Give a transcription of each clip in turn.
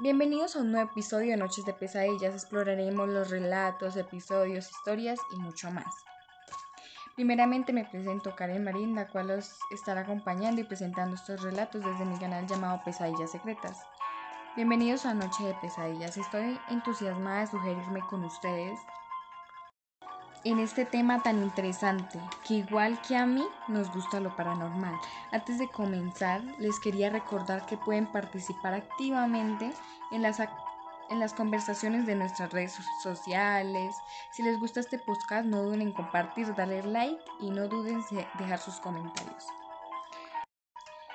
Bienvenidos a un nuevo episodio de Noches de Pesadillas. Exploraremos los relatos, episodios, historias y mucho más. Primeramente me presento Karen Marín, la cual os estará acompañando y presentando estos relatos desde mi canal llamado Pesadillas Secretas. Bienvenidos a Noche de Pesadillas. Estoy entusiasmada de sugerirme con ustedes en este tema tan interesante, que igual que a mí nos gusta lo paranormal. Antes de comenzar, les quería recordar que pueden participar activamente en las, en las conversaciones de nuestras redes sociales. Si les gusta este podcast, no duden en compartir, darle like y no duden en dejar sus comentarios.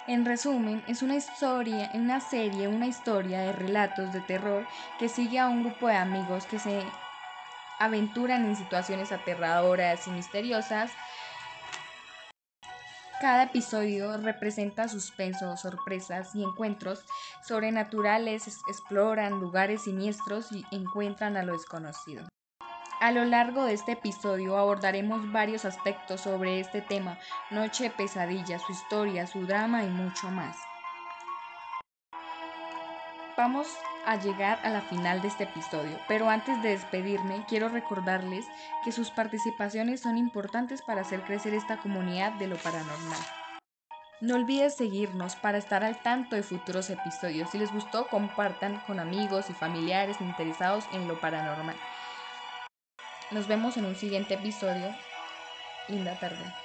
En resumen, es una historia, una serie, una historia de relatos de terror que sigue a un grupo de amigos que se aventuran en situaciones aterradoras y misteriosas. Cada episodio representa suspenso, sorpresas y encuentros sobrenaturales, exploran lugares siniestros y encuentran a lo desconocido. A lo largo de este episodio abordaremos varios aspectos sobre este tema, Noche Pesadilla, su historia, su drama y mucho más. Vamos a llegar a la final de este episodio, pero antes de despedirme quiero recordarles que sus participaciones son importantes para hacer crecer esta comunidad de lo paranormal. No olvides seguirnos para estar al tanto de futuros episodios. Si les gustó, compartan con amigos y familiares interesados en lo paranormal. Nos vemos en un siguiente episodio. Linda tarde.